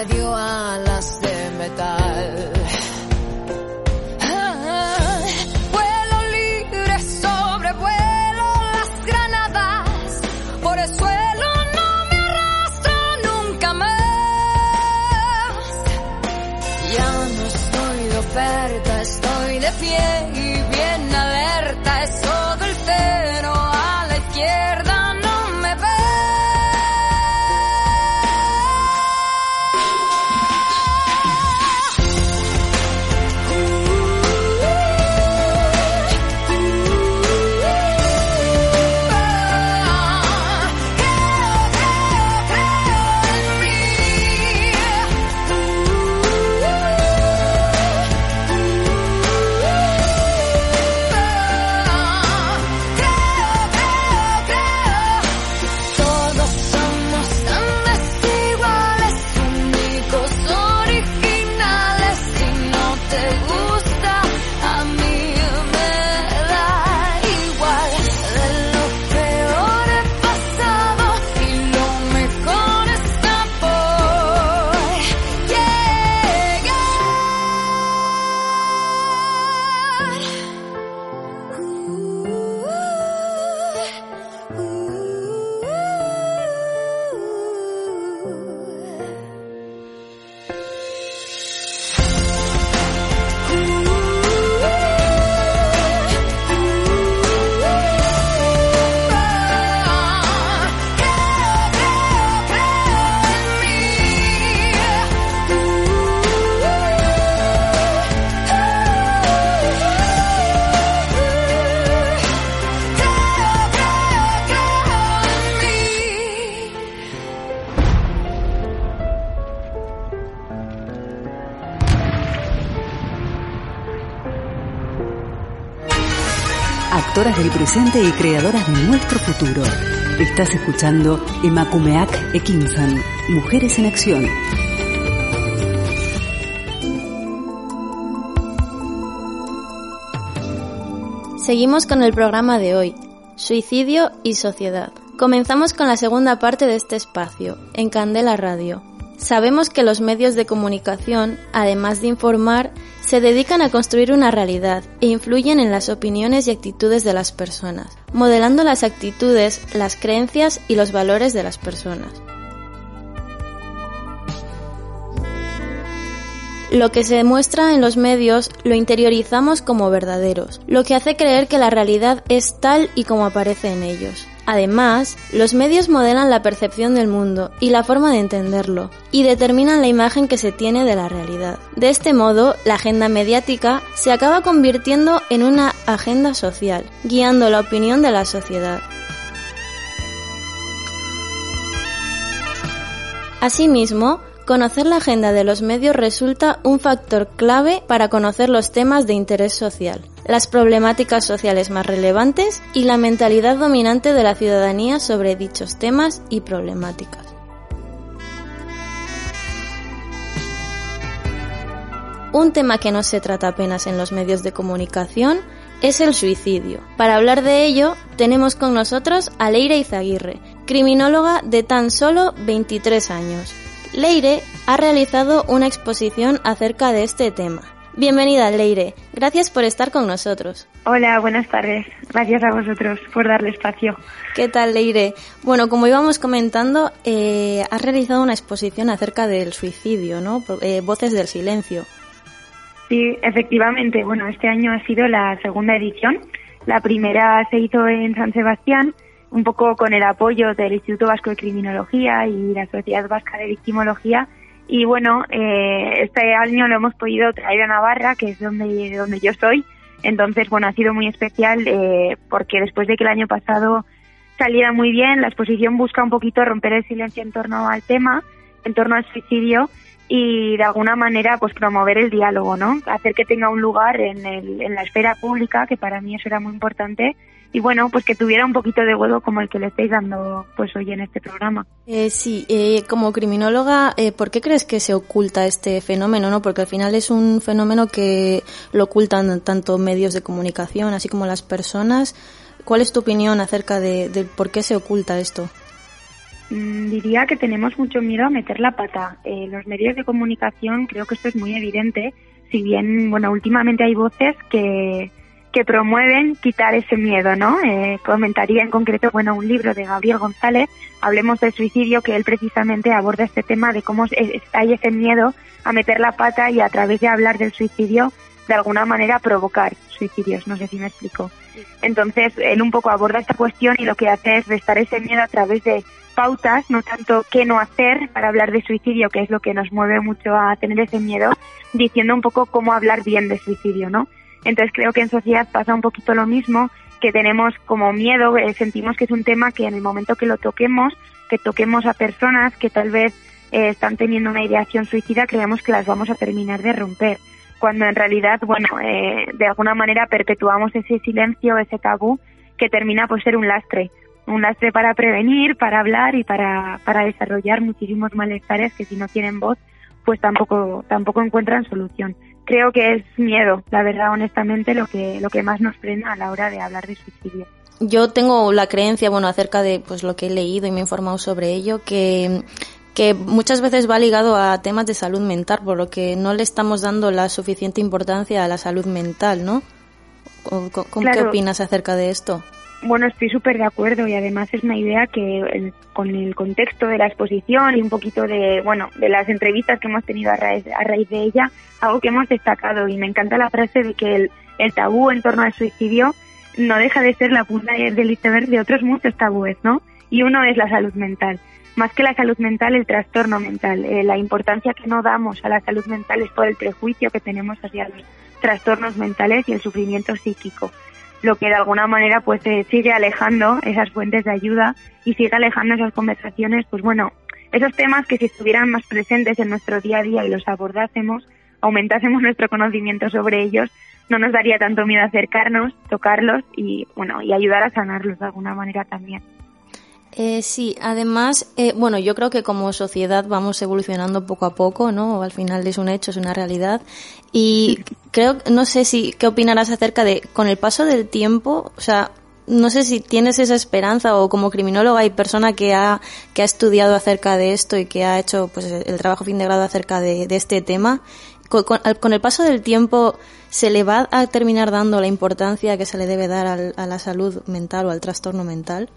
Actoras del presente y creadoras de nuestro futuro. Estás escuchando Emakumeak Ekinsan, Mujeres en Acción. Seguimos con el programa de hoy, Suicidio y Sociedad. Comenzamos con la segunda parte de este espacio, en Candela Radio. Sabemos que los medios de comunicación, además de informar, se dedican a construir una realidad e influyen en las opiniones y actitudes de las personas, modelando las actitudes, las creencias y los valores de las personas. Lo que se muestra en los medios lo interiorizamos como verdaderos, lo que hace creer que la realidad es tal y como aparece en ellos. Además, los medios modelan la percepción del mundo y la forma de entenderlo, y determinan la imagen que se tiene de la realidad. De este modo, la agenda mediática se acaba convirtiendo en una agenda social, guiando la opinión de la sociedad. Asimismo, conocer la agenda de los medios resulta un factor clave para conocer los temas de interés social, las problemáticas sociales más relevantes y la mentalidad dominante de la ciudadanía sobre dichos temas y problemáticas. Un tema que no se trata apenas en los medios de comunicación es el suicidio. Para hablar de ello, tenemos con nosotros a Leire Izaguirre, criminóloga de tan solo 23 años. Leire ha realizado una exposición acerca de este tema. Bienvenida, Leire. Gracias por estar con nosotros. Hola, buenas tardes. Gracias a vosotros por darle espacio. ¿Qué tal, Leire? Bueno, como íbamos comentando, eh, has realizado una exposición acerca del suicidio, ¿no? Eh, Voces del silencio. Sí, efectivamente. Bueno, este año ha sido la segunda edición. La primera se hizo en San Sebastián, un poco con el apoyo del Instituto Vasco de Criminología y la Sociedad Vasca de Victimología. Y bueno, eh, este año lo hemos podido traer a Navarra, que es donde, donde yo soy. Entonces, bueno, ha sido muy especial eh, porque después de que el año pasado saliera muy bien, la exposición busca un poquito romper el silencio en torno al tema, en torno al suicidio y de alguna manera pues promover el diálogo, ¿no? Hacer que tenga un lugar en, el, en la esfera pública, que para mí eso era muy importante, y bueno, pues que tuviera un poquito de huevo como el que le estáis dando pues hoy en este programa. Eh, sí, eh, como criminóloga, eh, ¿por qué crees que se oculta este fenómeno? no Porque al final es un fenómeno que lo ocultan tanto medios de comunicación, así como las personas. ¿Cuál es tu opinión acerca de, de por qué se oculta esto? Mm, diría que tenemos mucho miedo a meter la pata. Eh, los medios de comunicación creo que esto es muy evidente, si bien, bueno, últimamente hay voces que, que promueven quitar ese miedo, ¿no? Eh, comentaría en concreto, bueno, un libro de Gabriel González, Hablemos del suicidio, que él precisamente aborda este tema de cómo hay ese miedo a meter la pata y a través de hablar del suicidio, de alguna manera provocar suicidios, no sé si me explico. Entonces, él un poco aborda esta cuestión y lo que hace es restar ese miedo a través de pautas, no tanto qué no hacer para hablar de suicidio, que es lo que nos mueve mucho a tener ese miedo, diciendo un poco cómo hablar bien de suicidio, ¿no? Entonces creo que en sociedad pasa un poquito lo mismo, que tenemos como miedo, eh, sentimos que es un tema que en el momento que lo toquemos, que toquemos a personas que tal vez eh, están teniendo una ideación suicida, creemos que las vamos a terminar de romper cuando en realidad, bueno, eh, de alguna manera perpetuamos ese silencio, ese tabú, que termina por ser un lastre. Un lastre para prevenir, para hablar y para, para desarrollar muchísimos malestares que si no tienen voz, pues tampoco, tampoco encuentran solución. Creo que es miedo, la verdad, honestamente, lo que, lo que más nos frena a la hora de hablar de suicidio. Yo tengo la creencia, bueno, acerca de pues lo que he leído y me he informado sobre ello, que, que muchas veces va ligado a temas de salud mental, por lo que no le estamos dando la suficiente importancia a la salud mental, ¿no? ¿Con, con- con qué opinas acerca de esto? Bueno, estoy súper de acuerdo y además es una idea que con el contexto de la exposición y un poquito de, bueno, de las entrevistas que hemos tenido a raíz, a raíz de ella, algo que hemos destacado y me encanta la frase de que el, tabú en torno al suicidio no deja de ser la punta de- del iceberg de otros muchos tabúes, ¿no? Y uno es la salud mental. Más que la salud mental, el trastorno mental. Eh, la importancia que no damos a la salud mental es por el prejuicio que tenemos hacia los trastornos mentales y el sufrimiento psíquico lo que de alguna manera pues eh, sigue alejando esas fuentes de ayuda y sigue alejando esas conversaciones, pues bueno, esos temas que si estuvieran más presentes en nuestro día a día y los abordásemos, aumentásemos nuestro conocimiento sobre ellos, no nos daría tanto miedo acercarnos, tocarlos y bueno, y ayudar a sanarlos de alguna manera también. Eh, sí, además, eh, bueno, yo creo que como sociedad vamos evolucionando poco a poco, ¿no? Al final es un hecho, es una realidad. Y creo, no sé si, ¿qué opinarás acerca de, con el paso del tiempo, o sea, no sé si tienes esa esperanza o como criminóloga y persona que ha, que ha estudiado acerca de esto y que ha hecho pues el trabajo fin de grado acerca de, este tema, con, el paso del tiempo se le va a terminar dando la importancia que se le debe dar a la salud mental o al trastorno mental.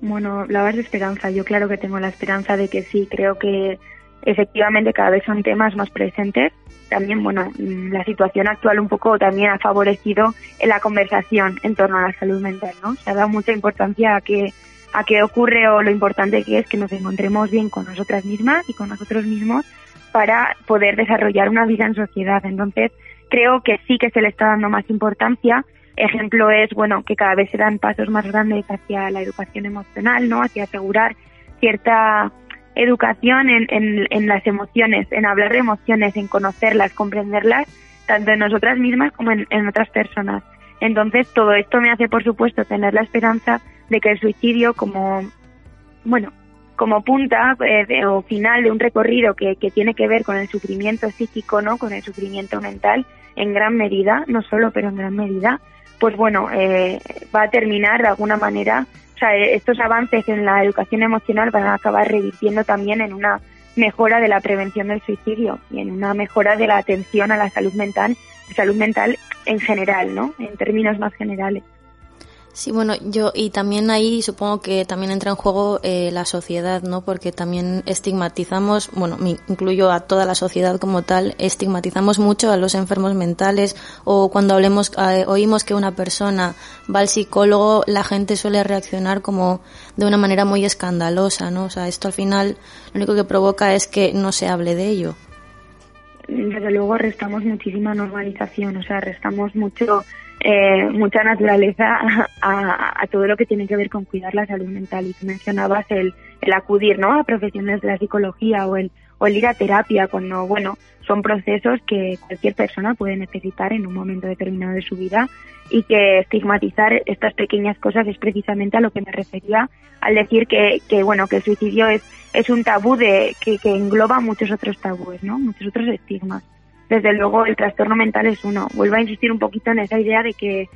Bueno, hablabas de esperanza. Yo claro que tengo la esperanza de que sí. Creo que efectivamente cada vez son temas más presentes. También, bueno, mm, la situación actual un poco también ha favorecido en la conversación en torno a la salud mental, ¿no? Se ha dado mucha importancia a que a qué ocurre o lo importante que es que nos encontremos bien con nosotras mismas y con nosotros mismos para poder desarrollar una vida en sociedad. Entonces, creo que sí que se le está dando más importancia. Ejemplo es, bueno, que cada vez se dan pasos más grandes hacia la educación emocional, ¿no? Hacia asegurar cierta educación en, en, en las emociones, en hablar de emociones, en conocerlas, comprenderlas, tanto en nosotras mismas como en, en otras personas. Entonces, todo esto me hace, por supuesto, tener la esperanza de que el suicidio como, bueno, como punta eh, o final de un recorrido que, que tiene que ver con el sufrimiento psíquico, ¿no? Con el sufrimiento mental, en gran medida, no solo, pero en gran medida, pues bueno, eh, va a terminar de alguna manera, o sea, eh, estos avances en la educación emocional van a acabar revirtiendo también en una mejora de la prevención del suicidio y en una mejora de la atención a la salud mental, salud mental en general, ¿no? En términos más generales. Sí, bueno, yo y también ahí supongo que también entra en juego eh, la sociedad, ¿no? Porque también estigmatizamos, bueno, me incluyo a toda la sociedad como tal, estigmatizamos mucho a los enfermos mentales o cuando hablemos, eh, oímos que una persona va al psicólogo, la gente suele reaccionar como de una manera muy escandalosa, ¿no? O sea, esto al final lo único que provoca es que no se hable de ello. desde luego restamos muchísima normalización, o sea, restamos mucho eh, mucha naturaleza a, a, todo lo que tiene que ver con cuidar la salud mental. Y tú mencionabas el, el acudir ¿no? a profesiones de la psicología o el, o el ir a terapia, cuando, bueno, son procesos que cualquier persona puede necesitar en un momento determinado de su vida y que estigmatizar estas pequeñas cosas es precisamente a lo que me refería al decir que, que bueno, que el suicidio es, es un tabú de, que, que engloba muchos otros tabúes, ¿no? Muchos otros estigmas desde luego el trastorno mental es uno. Vuelvo a insistir un poquito en esa idea de que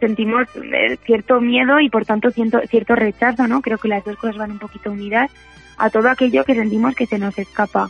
sentimos eh, cierto miedo y por tanto cierto, cierto rechazo, ¿no? Creo que las dos cosas van un poquito unidas a todo aquello que sentimos que se nos escapa.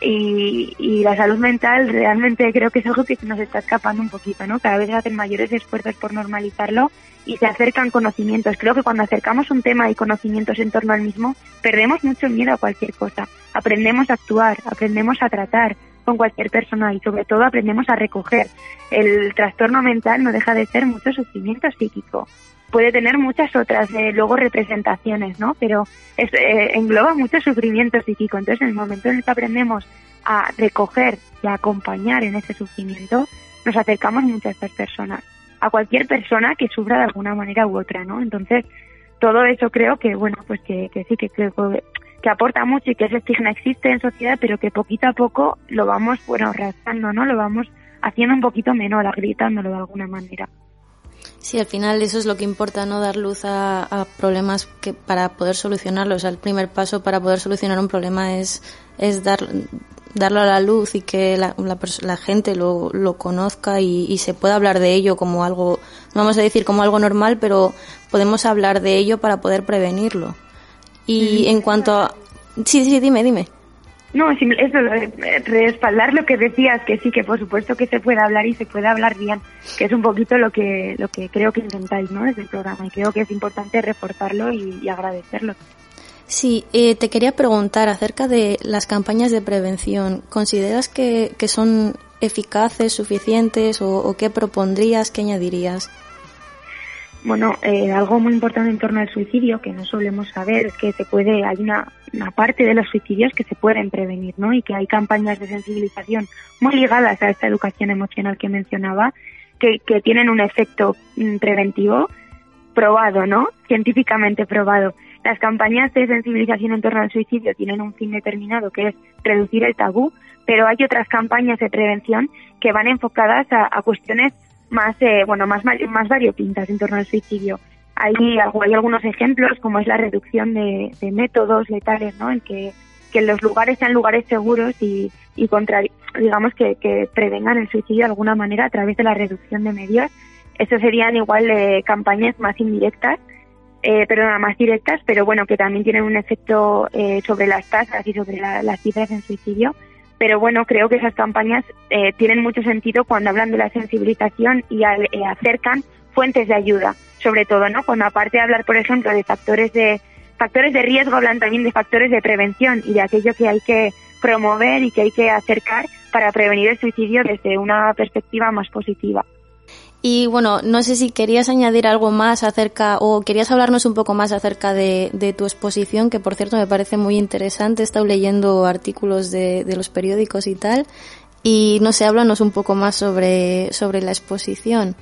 Y, la salud mental realmente creo que es algo que se nos está escapando un poquito, ¿no? Cada vez se hacen mayores esfuerzos por normalizarlo y se acercan conocimientos. Creo que cuando acercamos un tema y conocimientos en torno al mismo, perdemos mucho miedo a cualquier cosa. Aprendemos a actuar, aprendemos a tratar, con cualquier persona y sobre todo aprendemos a recoger. El trastorno mental no deja de ser mucho sufrimiento psíquico. Puede tener muchas otras eh, luego representaciones, ¿no? Pero es, eh, engloba mucho sufrimiento psíquico. Entonces, en el momento en el que aprendemos a recoger y a acompañar en ese sufrimiento, nos acercamos mucho a estas personas, a cualquier persona que sufra de alguna manera u otra, ¿no? Entonces, todo eso creo que, bueno, pues que, que sí, que creo que que aporta mucho y que ese estigma existe en sociedad, pero que poquito a poco lo vamos, bueno, rasgando, ¿no? Lo vamos haciendo un poquito menor, gritándolo de alguna manera. Sí, al final eso es lo que importa, ¿no? Dar luz a, problemas que para poder solucionarlos. O sea, el primer paso para poder solucionar un problema es, es dar, darlo a la luz y que la, la, la gente lo, lo conozca y, se pueda hablar de ello como algo, vamos a decir como algo normal, pero podemos hablar de ello para poder prevenirlo. Y en cuanto a... Sí, sí, dime, dime. No, eso, respaldar lo que decías, que sí, que por supuesto que se puede hablar y se puede hablar bien, que es un poquito lo que, lo que creo que intentáis, ¿no? Desde el programa y creo que es importante reforzarlo y, y agradecerlo. Sí, eh, te quería preguntar acerca de las campañas de prevención. ¿Consideras que, que son eficaces, suficientes o, o qué propondrías, qué añadirías? Bueno, eh, algo muy importante en torno al suicidio que no solemos saber es que se puede, hay una, una, parte de los suicidios que se pueden prevenir, ¿no? Y que hay campañas de sensibilización muy ligadas a esta educación emocional que mencionaba, que, que tienen un efecto mm, preventivo probado, ¿no? Científicamente probado. Las campañas de sensibilización en torno al suicidio tienen un fin determinado que es reducir el tabú, pero hay otras campañas de prevención que van enfocadas a, a cuestiones más eh, bueno más más variopintas en torno al suicidio. Hay, hay algunos ejemplos como es la reducción de, de métodos letales no en que, que los lugares sean lugares seguros y, y contra digamos que, que prevengan el suicidio de alguna manera a través de la reducción de medios. Eso serían igual eh, campañas más indirectas eh, perdona más directas pero bueno que también tienen un efecto eh, sobre las tasas y sobre la, las cifras en suicidio pero bueno, creo que esas campañas eh, tienen mucho sentido cuando hablan de la sensibilización y al, eh, acercan fuentes de ayuda, sobre todo, ¿no? Cuando aparte de hablar, por ejemplo, de factores de factores de riesgo, hablan también de factores de prevención y de aquello que hay que promover y que hay que acercar para prevenir el suicidio desde una perspectiva más positiva. Y bueno, no sé si querías añadir algo más acerca, o querías hablarnos un poco más acerca de, tu exposición, que por cierto me parece muy interesante. He estado leyendo artículos de, de los periódicos y tal. Y no sé, háblanos un poco más sobre, sobre la exposición.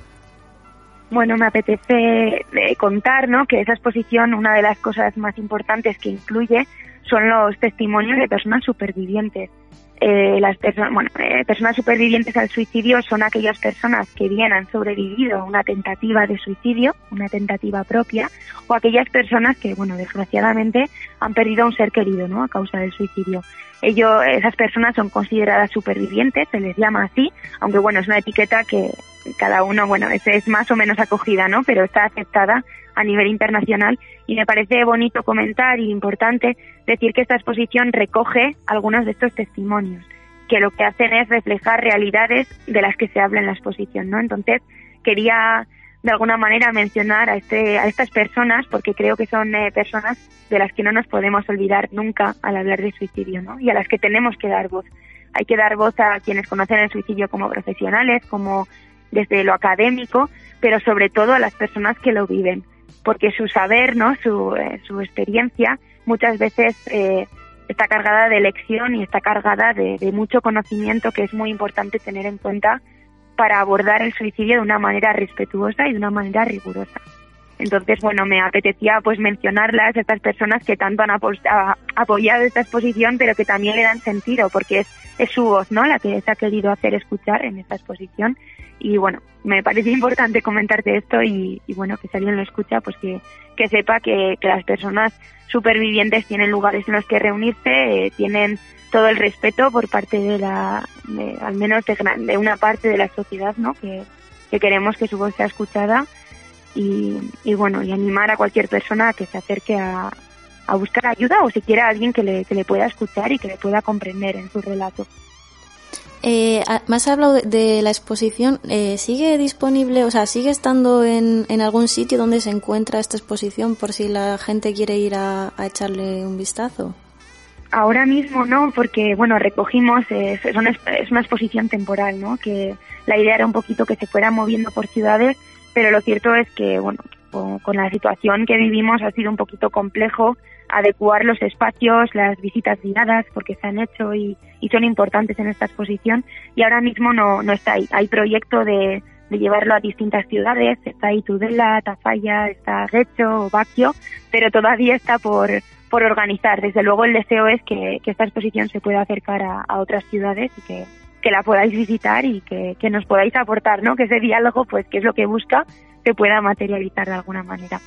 Bueno, me apetece eh, contar ¿no? que esa exposición, una de las cosas más importantes que incluye son los testimonios de personas supervivientes. Eh, las personas, bueno, eh, personas supervivientes al suicidio son aquellas personas que bien han sobrevivido a una tentativa de suicidio, una tentativa propia, o aquellas personas que, bueno, desgraciadamente han perdido a un ser querido, ¿no? A causa del suicidio. Ellos, esas personas son consideradas supervivientes, se les llama así, aunque bueno, es una etiqueta que cada uno, bueno, es, es más o menos acogida, ¿no? Pero está aceptada a nivel internacional y me parece bonito comentar y importante decir que esta exposición recoge algunos de estos testimonios, que lo que hacen es reflejar realidades de las que se habla en la exposición, ¿no? Entonces, quería de alguna manera mencionar a, este, a estas personas porque creo que son eh, personas de las que no nos podemos olvidar nunca al hablar de suicidio, ¿no? Y a las que tenemos que dar voz. Hay que dar voz a quienes conocen el suicidio como profesionales, como desde lo académico, pero sobre todo a las personas que lo viven, porque su saber, ¿no? Su, eh, su experiencia muchas veces eh, está cargada de lección y está cargada de, mucho conocimiento que es muy importante tener en cuenta para abordar el suicidio de una manera respetuosa y de una manera rigurosa. Entonces, bueno, me apetecía pues mencionarlas, estas personas que tanto han apoyado esta exposición, pero que también le dan sentido, porque es, es su voz, ¿no? La que se ha querido hacer escuchar en esta exposición. Y bueno, me parece importante comentarte esto y, y bueno, que si alguien lo escucha, pues que, que sepa que, que las personas supervivientes tienen lugares en los que reunirse, eh, tienen todo el respeto por parte de la, de- al menos de, de una parte de la sociedad, ¿no? Que, que queremos que su voz sea escuchada y, y bueno, y animar a cualquier persona a que se acerque a, a buscar ayuda o siquiera a alguien que le, que le pueda escuchar y que le pueda comprender en su relato. Eh, me has hablado de, la exposición. Eh, ¿Sigue disponible, o sea, sigue estando en, en algún sitio donde se encuentra esta exposición por si la gente quiere ir a, a echarle un vistazo? Ahora mismo no, porque bueno, recogimos, eh, es, una, es una exposición temporal, ¿no? Que la idea era un poquito que se fuera moviendo por ciudades, pero lo cierto es que, bueno, con la situación que vivimos ha sido un poquito complejo adecuar los espacios, las visitas guiadas, porque se han hecho y, son importantes en esta exposición, y ahora mismo no, no está ahí. Hay proyecto de, de llevarlo a distintas ciudades, está ahí Tudela, Tafalla, está Guecho, Baquio, pero todavía está por, por organizar. Desde luego el deseo es que, que esta exposición se pueda acercar a, a otras ciudades y que, que la podáis visitar y que, que nos podáis aportar, ¿no? Que ese diálogo, pues, que es lo que busca, se pueda materializar de alguna manera.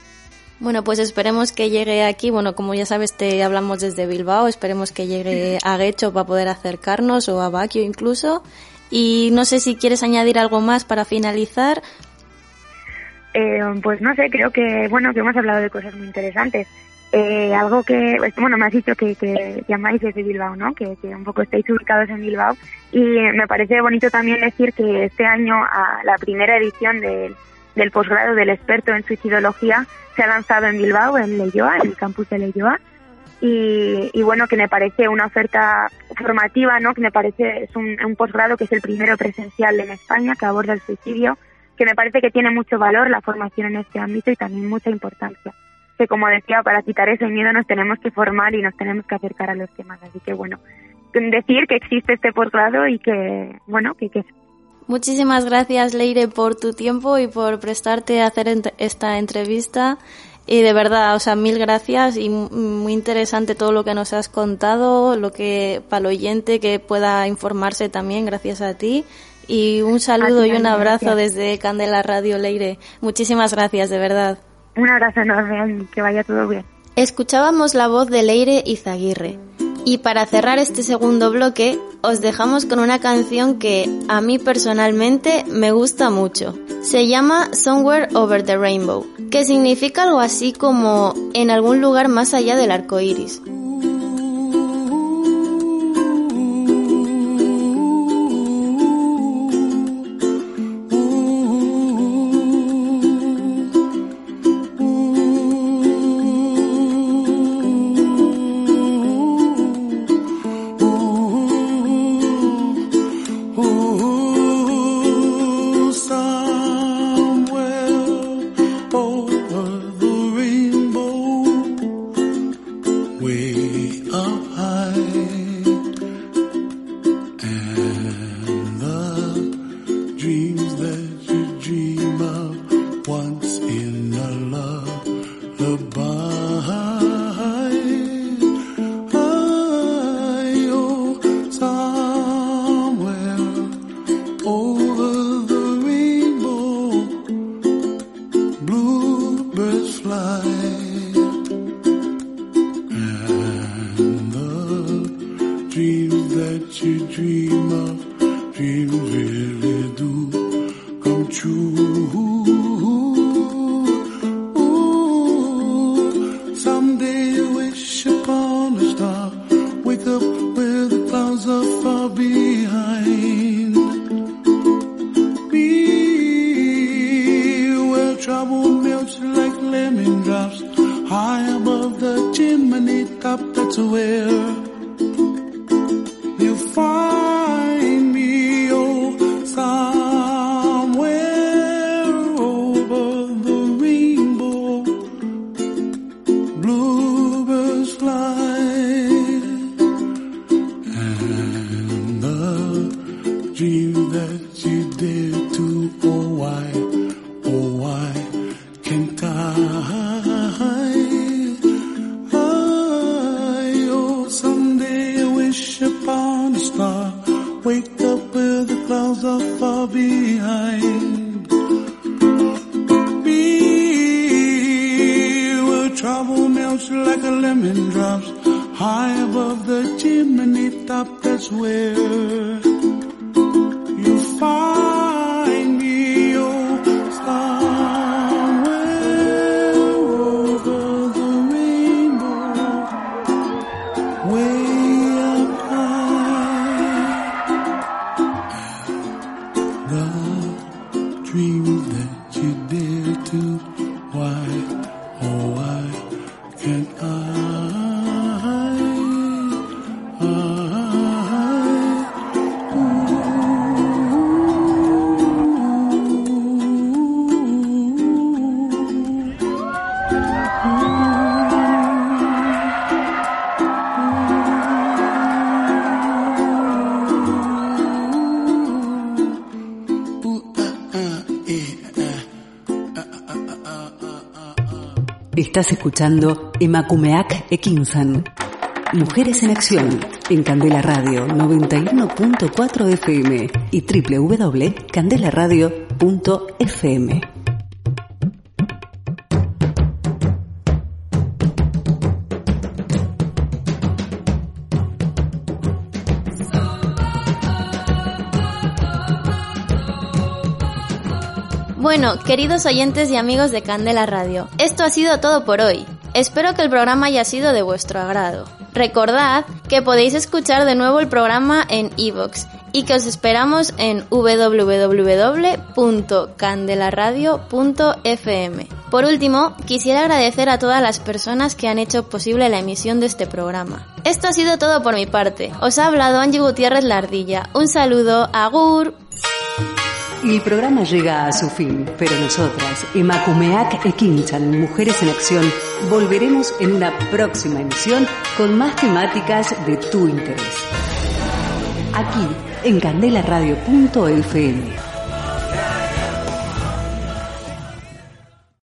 Bueno, pues esperemos que llegue aquí. Bueno, como ya sabes, te hablamos desde Bilbao. Esperemos que llegue a Guecho para poder acercarnos o a Baquio incluso. Y no sé si quieres añadir algo más para finalizar. Eh, pues no sé, creo que, bueno, que hemos hablado de cosas muy interesantes. Eh, algo que, pues, bueno, me has dicho que, que llamáis desde Bilbao, ¿no? Que, que un poco estáis ubicados en Bilbao. Y me parece bonito también decir que este año, a la primera edición del, del posgrado del experto en suicidología se ha lanzado en Bilbao, en Leyoa, en el campus de Leyoa. Y, y bueno, que me parece una oferta formativa, ¿no? Que me parece, es un, posgrado que es el primero presencial en España que aborda el suicidio, que me parece que tiene mucho valor la formación en este ámbito y también mucha importancia. Que como decía, para quitar ese miedo nos tenemos que formar y nos tenemos que acercar a los temas. Así que bueno, decir que existe este posgrado y que, bueno, que, que Muchísimas gracias, Leire, por tu tiempo y por prestarte a hacer ent- esta entrevista. Y de verdad, o sea, mil gracias y muy interesante todo lo que nos has contado, lo que para el oyente que pueda informarse también, gracias a ti. Y un saludo ti y un abrazo gracias. desde Candela Radio, Leire. Muchísimas gracias, de verdad. un abrazo enorme y que vaya todo bien. Escuchábamos la voz de Leire Izaguirre. Y para cerrar este segundo bloque, os dejamos con una canción que a mí personalmente me gusta mucho. Se llama Somewhere Over the Rainbow, que significa algo así como en algún lugar más allá del arco iris. Can't I? Estás escuchando Emakumeak Ekinsan. Mujeres en Acción en Candela Radio 91.4 FM y www.candelaradio.fm. Bueno, queridos oyentes y amigos de Candela Radio, esto ha sido todo por hoy. Espero que el programa haya sido de vuestro agrado. Recordad que podéis escuchar de nuevo el programa en iVoox y que os esperamos en www.candelaradio.fm. Por último, quisiera agradecer a todas las personas que han hecho posible la emisión de este programa. Esto ha sido todo por mi parte. Os ha hablado Angie Gutiérrez Lardilla. Un saludo, agur. El programa llega a su fin, pero nosotras, Emakumeak Ekinchan, Mujeres en Acción, volveremos en una próxima emisión con más temáticas de tu interés. Aquí, en candelaradio.fm.